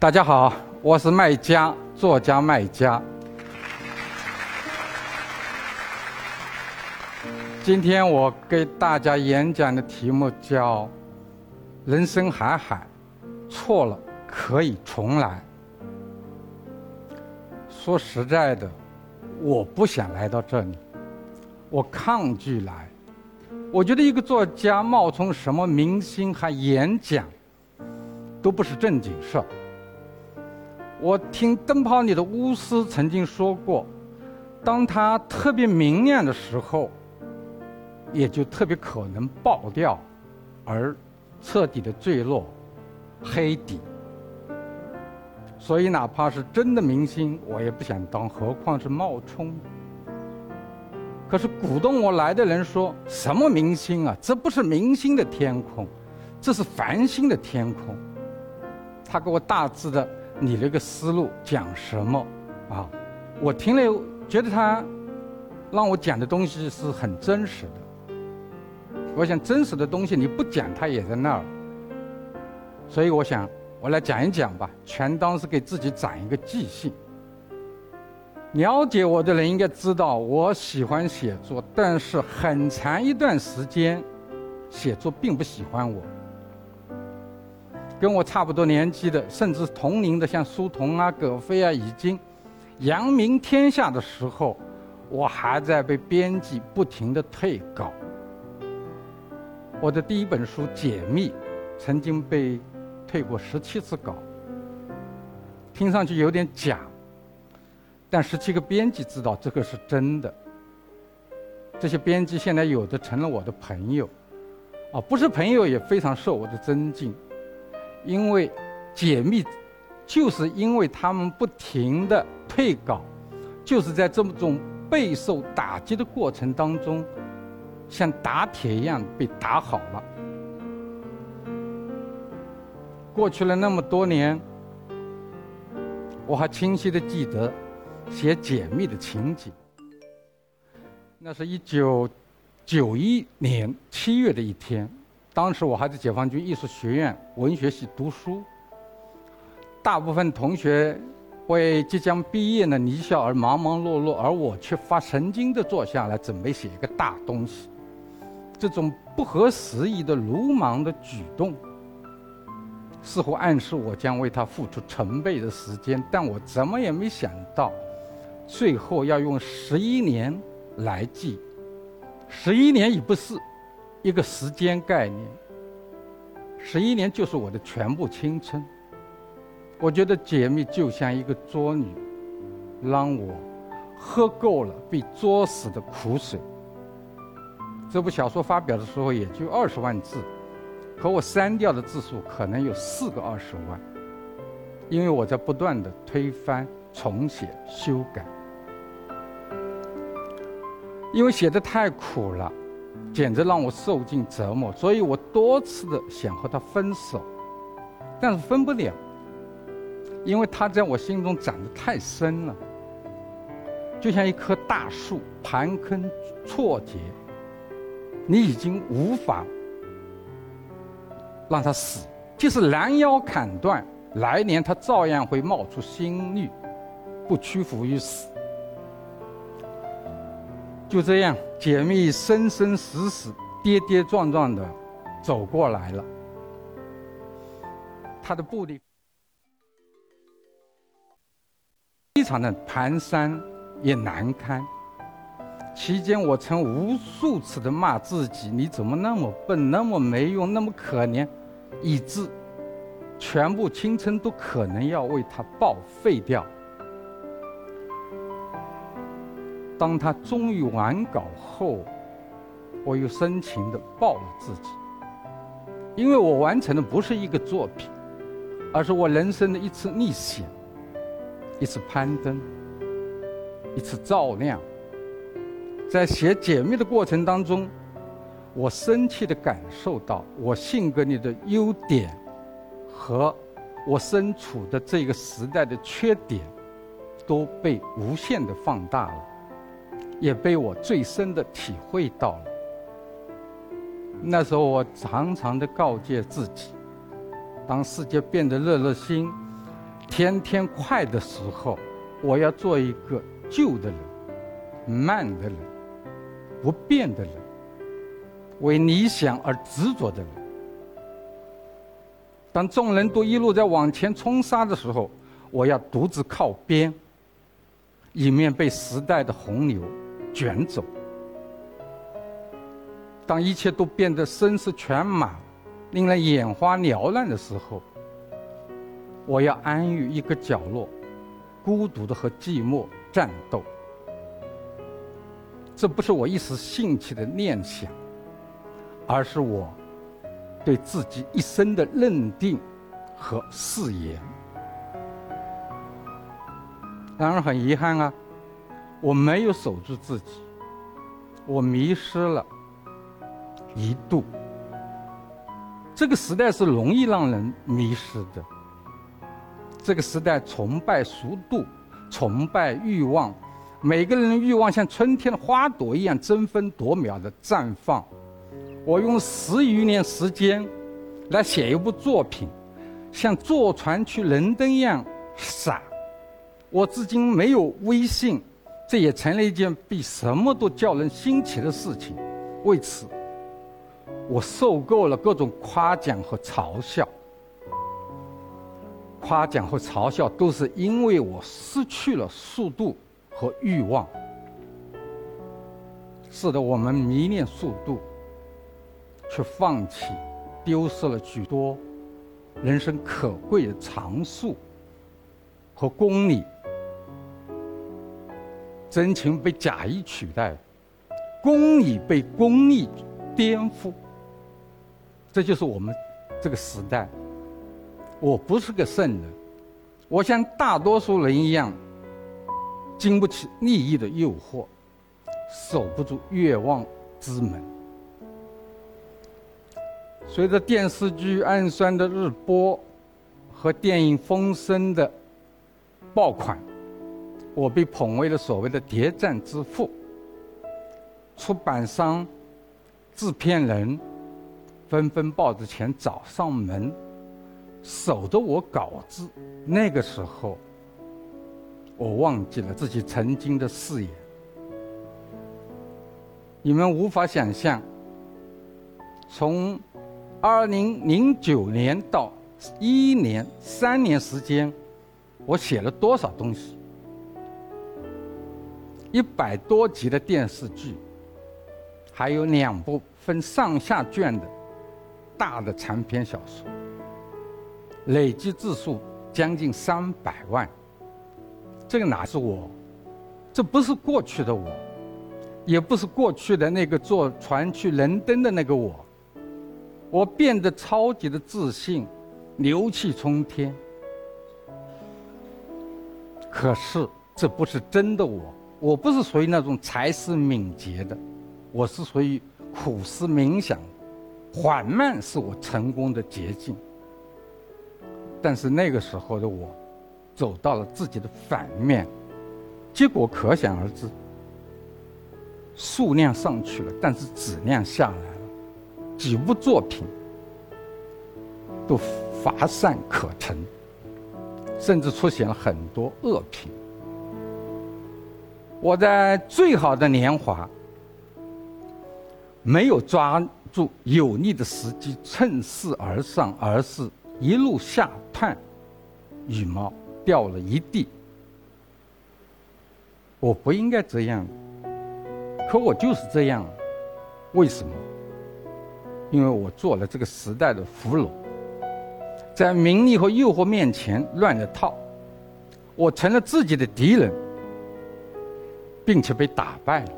大家好，我是麦家作家麦家。今天我给大家演讲的题目叫“人生海海，错了可以重来”。说实在的，我不想来到这里，我抗拒来。我觉得一个作家冒充什么明星还演讲，都不是正经事儿。我听灯泡里的巫师曾经说过，当它特别明亮的时候，也就特别可能爆掉，而彻底的坠落黑底。所以，哪怕是真的明星，我也不想当，何况是冒充。可是鼓动我来的人说什么明星啊？这不是明星的天空，这是繁星的天空。他给我大致的你那个思路，讲什么啊？我听了觉得他让我讲的东西是很真实的。我想真实的东西你不讲，它也在那儿。所以我想我来讲一讲吧，全当是给自己攒一个记性。了解我的人应该知道，我喜欢写作，但是很长一段时间，写作并不喜欢我。跟我差不多年纪的，甚至同龄的，像苏童啊、葛飞啊，已经扬名天下的时候，我还在被编辑不停的退稿。我的第一本书《解密》，曾经被退过十七次稿，听上去有点假。但十七个编辑知道这个是真的。这些编辑现在有的成了我的朋友，啊，不是朋友也非常受我的尊敬，因为解密，就是因为他们不停的退稿，就是在这么种备受打击的过程当中，像打铁一样被打好了。过去了那么多年，我还清晰的记得。写解密的情景。那是一九九一年七月的一天，当时我还在解放军艺术学院文学系读书。大部分同学为即将毕业的离校而忙忙碌碌，而我却发神经的坐下来准备写一个大东西。这种不合时宜的鲁莽的举动，似乎暗示我将为他付出成倍的时间，但我怎么也没想到。最后要用十一年来记，十一年已不是一个时间概念，十一年就是我的全部青春。我觉得解密就像一个作女，让我喝够了被作死的苦水。这部小说发表的时候也就二十万字，可我删掉的字数可能有四个二十万，因为我在不断的推翻、重写、修改。因为写的太苦了，简直让我受尽折磨，所以我多次的想和他分手，但是分不了，因为他在我心中长得太深了，就像一棵大树盘根错节，你已经无法让它死，即使拦腰砍断，来年它照样会冒出新绿，不屈服于死。就这样，解密生生死死、跌跌撞撞的走过来了。他的步履非常的蹒跚，也难堪。期间，我曾无数次的骂自己：“你怎么那么笨，那么没用，那么可怜，以致全部青春都可能要为他报废掉。”当他终于完稿后，我又深情地抱了自己，因为我完成的不是一个作品，而是我人生的一次逆险，一次攀登，一次照亮。在写解密的过程当中，我深切地感受到我性格里的优点，和我身处的这个时代的缺点，都被无限地放大了。也被我最深的体会到了。那时候，我常常的告诫自己：，当世界变得热热心，天天快的时候，我要做一个旧的人，慢的人，不变的人，为理想而执着的人。当众人都一路在往前冲杀的时候，我要独自靠边，以免被时代的洪流卷走。当一切都变得声势全马，令人眼花缭乱的时候，我要安于一个角落，孤独的和寂寞战斗。这不是我一时兴起的念想，而是我对自己一生的认定和誓言。然而很遗憾啊，我没有守住自己，我迷失了。一度，这个时代是容易让人迷失的。这个时代崇拜速度，崇拜欲望，每个人的欲望像春天的花朵一样争分夺秒的绽放。我用十余年时间来写一部作品，像坐船去伦敦一样傻。我至今没有微信，这也成了一件比什么都叫人新奇的事情。为此。我受够了各种夸奖和嘲笑，夸奖和嘲笑都是因为我失去了速度和欲望。是的，我们迷恋速度，却放弃、丢失了许多人生可贵的长处和公理。真情被假意取代，公理被公义颠覆。这就是我们这个时代。我不是个圣人，我像大多数人一样，经不起利益的诱惑，守不住愿望之门。随着电视剧《暗算》的日播和电影《风声》的爆款，我被捧为了所谓的“谍战之父”。出版商、制片人。纷纷抱着钱找上门，守着我稿子。那个时候，我忘记了自己曾经的誓言。你们无法想象，从二零零九年到一年三年时间，我写了多少东西？一百多集的电视剧，还有两部分上下卷的。大的长篇小说，累计字数将近三百万。这个哪是我？这不是过去的我，也不是过去的那个坐船去伦敦的那个我。我变得超级的自信，牛气冲天。可是这不是真的我，我不是属于那种才思敏捷的，我是属于苦思冥想。缓慢是我成功的捷径，但是那个时候的我，走到了自己的反面，结果可想而知。数量上去了，但是质量下来了，几部作品都乏善可陈，甚至出现了很多恶评。我在最好的年华，没有抓。住有利的时机，趁势而上，而是一路下探，羽毛掉了一地。我不应该这样，可我就是这样。为什么？因为我做了这个时代的俘虏，在名利和诱惑面前乱了套，我成了自己的敌人，并且被打败了。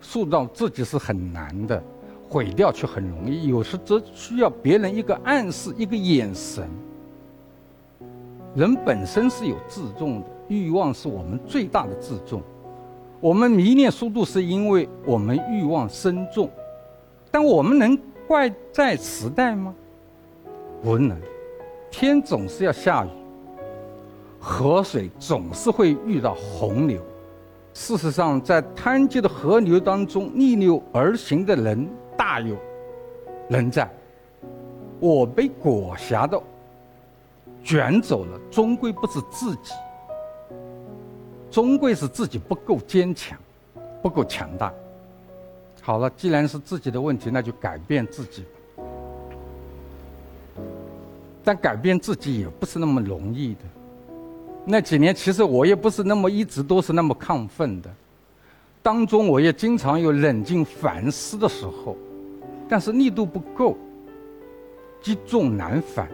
塑造自己是很难的。毁掉却很容易，有时则需要别人一个暗示、一个眼神。人本身是有自重的，欲望是我们最大的自重。我们迷恋速度，是因为我们欲望深重。但我们能怪在时代吗？不能。天总是要下雨，河水总是会遇到洪流。事实上，在湍急的河流当中逆流而行的人。大有人在，我被裹挟的卷走了，终归不是自己，终归是自己不够坚强，不够强大。好了，既然是自己的问题，那就改变自己。但改变自己也不是那么容易的。那几年，其实我也不是那么一直都是那么亢奋的，当中我也经常有冷静反思的时候，但是力度不够，积重难返。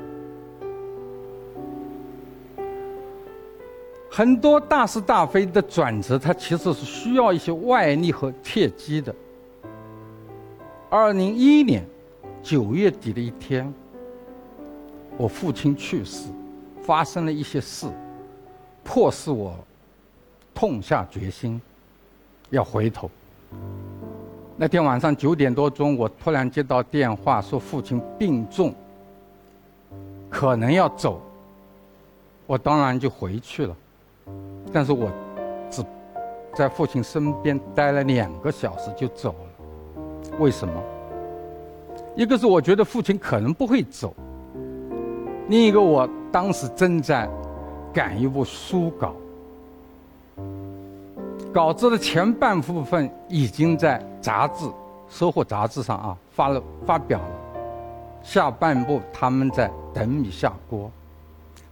很多大是大非的转折，它其实是需要一些外力和契机的。二零一一年九月底的一天，我父亲去世，发生了一些事。迫使我痛下决心，要回头。那天晚上九点多钟，我突然接到电话，说父亲病重，可能要走。我当然就回去了，但是我只在父亲身边待了两个小时就走了。为什么？一个是我觉得父亲可能不会走，另一个我当时正在。赶一部书稿，稿子的前半部分已经在杂志《收获》杂志上啊发了发表了，下半部他们在等米下锅，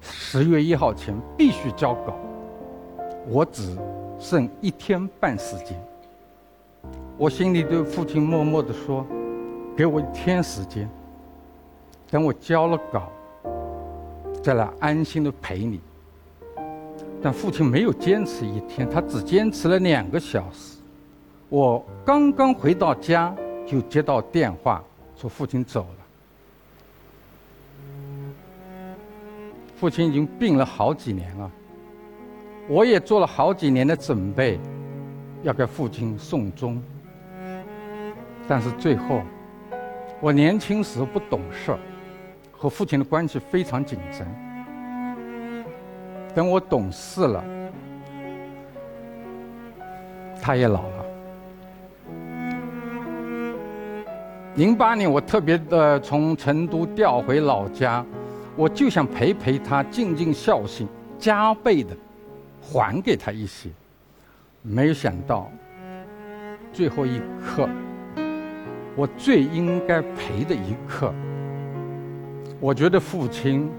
十月一号前必须交稿，我只剩一天半时间，我心里对父亲默默地说：“给我一天时间，等我交了稿，再来安心的陪你。”但父亲没有坚持一天，他只坚持了两个小时。我刚刚回到家，就接到电话，说父亲走了。父亲已经病了好几年了，我也做了好几年的准备，要给父亲送终。但是最后，我年轻时不懂事，和父亲的关系非常紧张。等我懂事了，他也老了。零八年，我特别的从成都调回老家，我就想陪陪他，尽尽孝心，加倍的还给他一些。没有想到，最后一刻，我最应该陪的一刻，我觉得父亲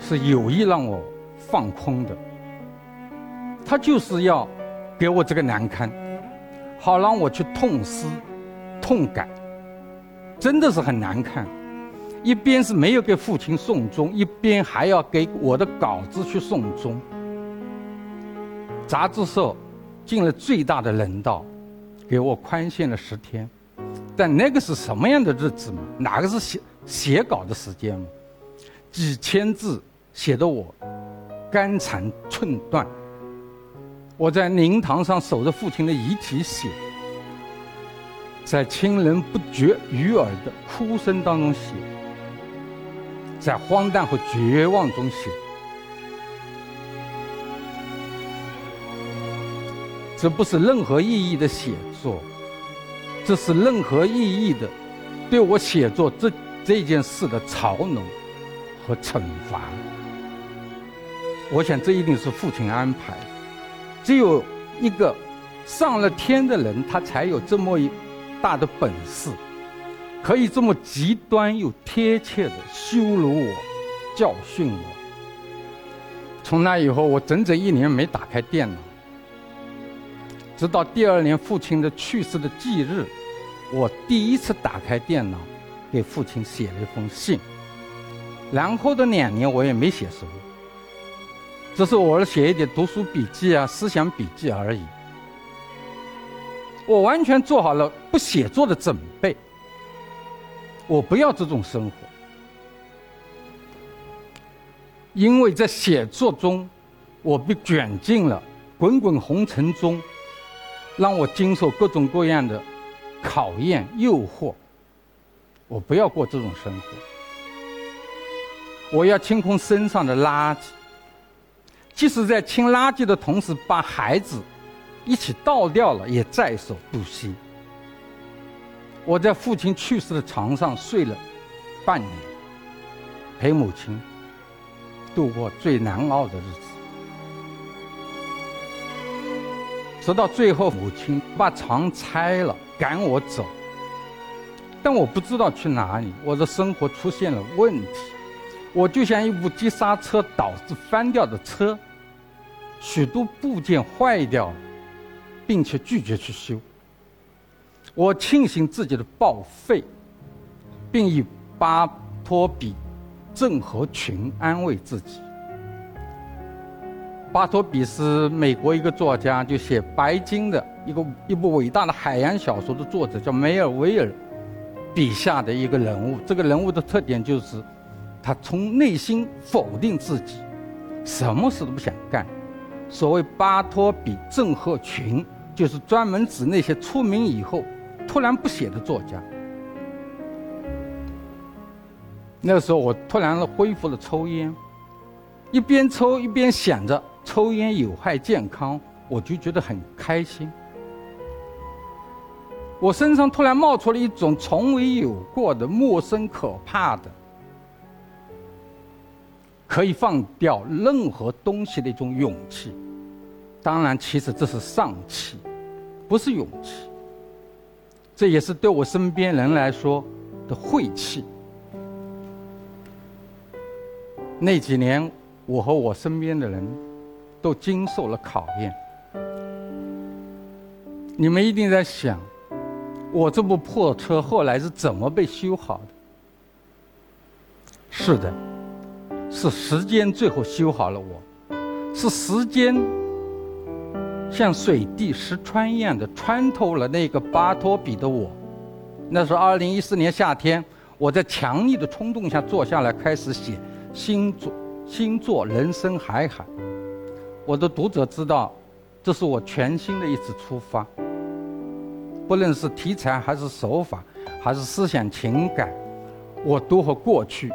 是有意让我。放空的，他就是要给我这个难堪，好让我去痛思、痛改，真的是很难看。一边是没有给父亲送终，一边还要给我的稿子去送终。杂志社尽了最大的人道，给我宽限了十天，但那个是什么样的日子嘛？哪个是写写稿的时间嘛？几千字写的我。肝肠寸断，我在灵堂上守着父亲的遗体写，在亲人不绝于耳的哭声当中写，在荒诞和绝望中写，这不是任何意义的写作，这是任何意义的对我写作这这件事的嘲弄和惩罚。我想，这一定是父亲安排。只有一个上了天的人，他才有这么一大的本事，可以这么极端又贴切的羞辱我、教训我。从那以后，我整整一年没打开电脑，直到第二年父亲的去世的忌日，我第一次打开电脑，给父亲写了一封信。然后的两年，我也没写书。只是我写一点读书笔记啊、思想笔记而已。我完全做好了不写作的准备。我不要这种生活，因为在写作中，我被卷进了滚滚红尘中，让我经受各种各样的考验、诱惑。我不要过这种生活。我要清空身上的垃圾。即使在清垃圾的同时，把孩子一起倒掉了，也在所不惜。我在父亲去世的床上睡了半年，陪母亲度过最难熬的日子。直到最后，母亲把床拆了，赶我走。但我不知道去哪里，我的生活出现了问题，我就像一部急刹车导致翻掉的车，许多部件坏掉了，并且拒绝去修。我庆幸自己的报废，并以巴托比郑和群安慰自己。巴托比是美国一个作家，就写《白鲸》的一个一部伟大的海洋小说的作者，叫梅尔维尔。笔下的一个人物，这个人物的特点就是，他从内心否定自己，什么事都不想干。所谓巴托比症候群，就是专门指那些出名以后突然不写的作家。那个时候，我突然恢复了抽烟，一边抽一边想着抽烟有害健康，我就觉得很开心。我身上突然冒出了一种从未有过的陌生、可怕的，可以放掉任何东西的一种勇气。当然，其实这是丧气，不是勇气。这也是对我身边人来说的晦气。那几年，我和我身边的人都经受了考验。你们一定在想。我这部破车后来是怎么被修好的？是的，是时间最后修好了我，是时间像水滴石穿一样的穿透了那个巴托比的我。那是二零一四年夏天，我在强烈的冲动下坐下来开始写星座星座人生海海。我的读者知道，这是我全新的一次出发。不论是题材还是手法，还是思想情感，我都和过去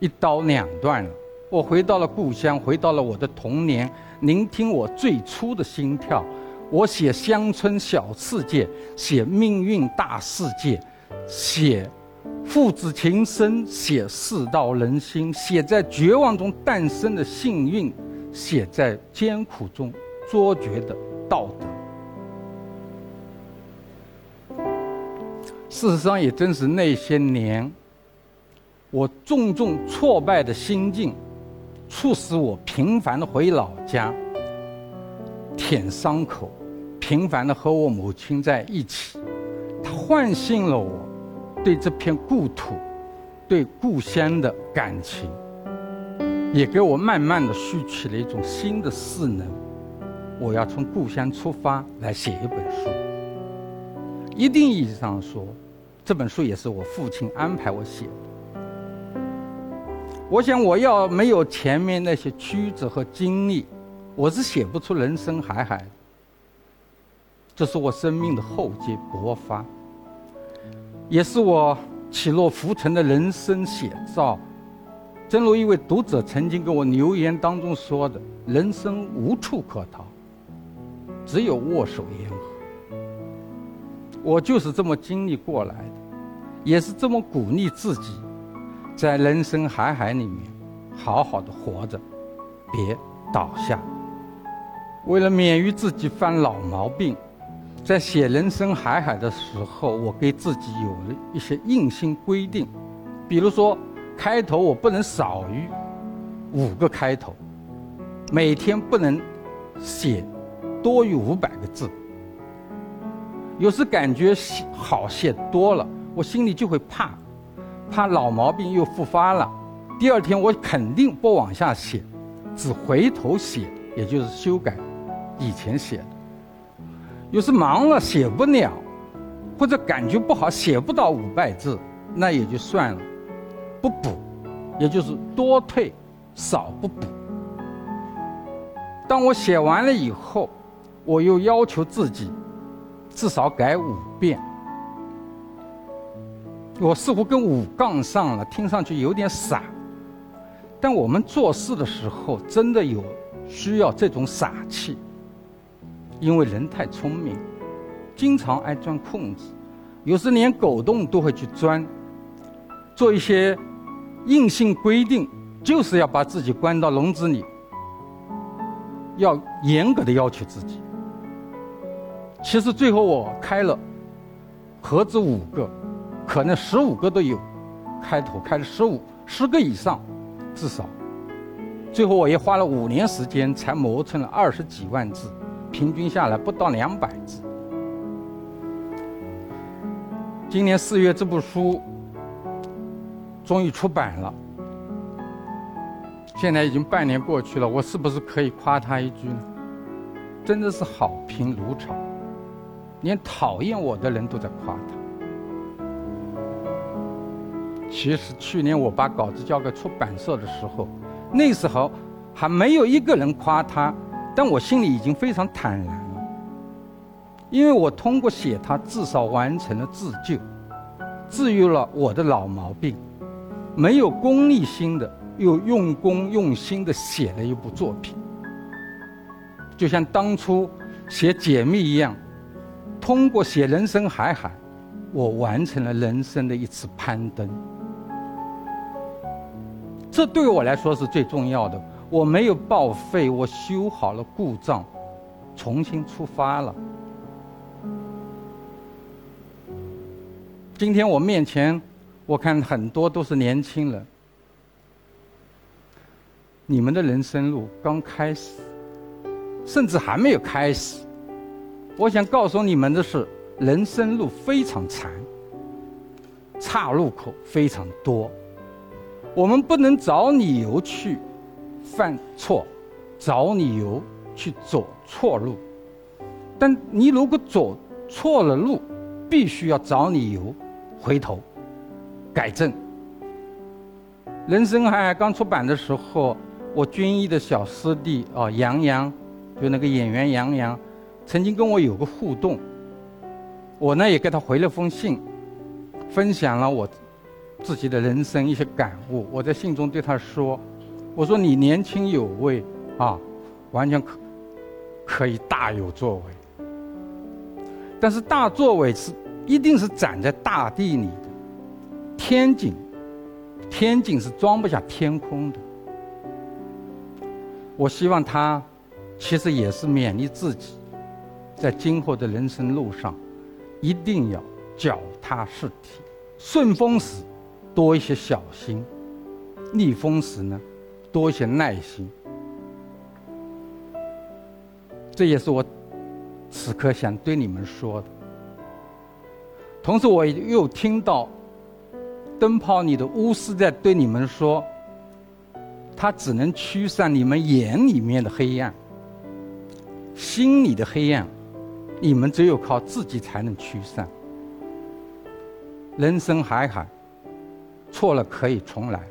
一刀两断了。我回到了故乡，回到了我的童年，聆听我最初的心跳。我写乡村小世界，写命运大世界，写父子情深，写世道人心，写在绝望中诞生的幸运，写在艰苦中卓绝的道德。事实上，也正是那些年，我重重挫败的心境，促使我频繁的回老家，舔伤口，频繁的和我母亲在一起。它唤醒了我对这片故土、对故乡的感情，也给我慢慢的蓄起了一种新的势能。我要从故乡出发来写一本书。一定意义上说，这本书也是我父亲安排我写的。我想，我要没有前面那些曲折和经历，我是写不出人生海海。这是我生命的厚积薄发，也是我起落浮沉的人生写照。正如一位读者曾经给我留言当中说的：“人生无处可逃，只有握手言和。”我就是这么经历过来的，也是这么鼓励自己，在人生海海里面好好的活着，别倒下。为了免于自己犯老毛病，在写人生海海的时候，我给自己有了一些硬性规定，比如说开头我不能少于五个开头，每天不能写多于五百个字。有时感觉写好写多了，我心里就会怕，怕老毛病又复发了。第二天我肯定不往下写，只回头写，也就是修改以前写的。有时忙了写不了，或者感觉不好写不到五百字，那也就算了，不补，也就是多退少不补。当我写完了以后，我又要求自己。至少改五遍，我似乎跟五杠上了，听上去有点傻。但我们做事的时候，真的有需要这种傻气，因为人太聪明，经常爱钻空子，有时连狗洞都会去钻，做一些硬性规定，就是要把自己关到笼子里，要严格的要求自己。其实最后我开了，何止五个，可能十五个都有，开头开了十五十个以上，至少。最后我也花了五年时间才磨成了二十几万字，平均下来不到两百字。今年四月这部书终于出版了，现在已经半年过去了，我是不是可以夸他一句呢？真的是好评如潮，连讨厌我的人都在夸他。其实去年我把稿子交给出版社的时候。那时候还没有一个人夸他，但我心里已经非常坦然了，因为我通过写他，至少完成了自救，治愈了我的老毛病，没有功利心的又用功用心的写了一部作品，就像当初写解密一样，通过写人生海海，我完成了人生的一次攀登。这对我来说是最重要的。我没有报废，我修好了故障，重新出发了。今天我面前，我看很多都是年轻人。你们的人生路刚开始，甚至还没有开始。我想告诉你们的是，人生路非常长，岔路口非常多。我们不能找理由去犯错，找理由去走错路。但你如果走错了路，必须要找理由回头改正。人生海海刚出版的时候，我军医的小师弟哦杨洋，就那个演员杨洋，曾经跟我有个互动。我呢也给他回了封信，分享了我。自己的人生一些感悟，我在信中对他说：“我说你年轻有为啊，完全可可以大有作为。但是大作为是一定是长在大地里的，天井，天井是装不下天空的。我希望他其实也是勉励自己，在今后的人生路上，一定要脚踏实地，顺风时。”多一些小心，逆风时呢，多一些耐心。这也是我此刻想对你们说的。同时，我又听到灯泡里的巫师在对你们说：“他只能驱散你们眼里面的黑暗，心里的黑暗，你们只有靠自己才能驱散。”人生海海。错了可以重来。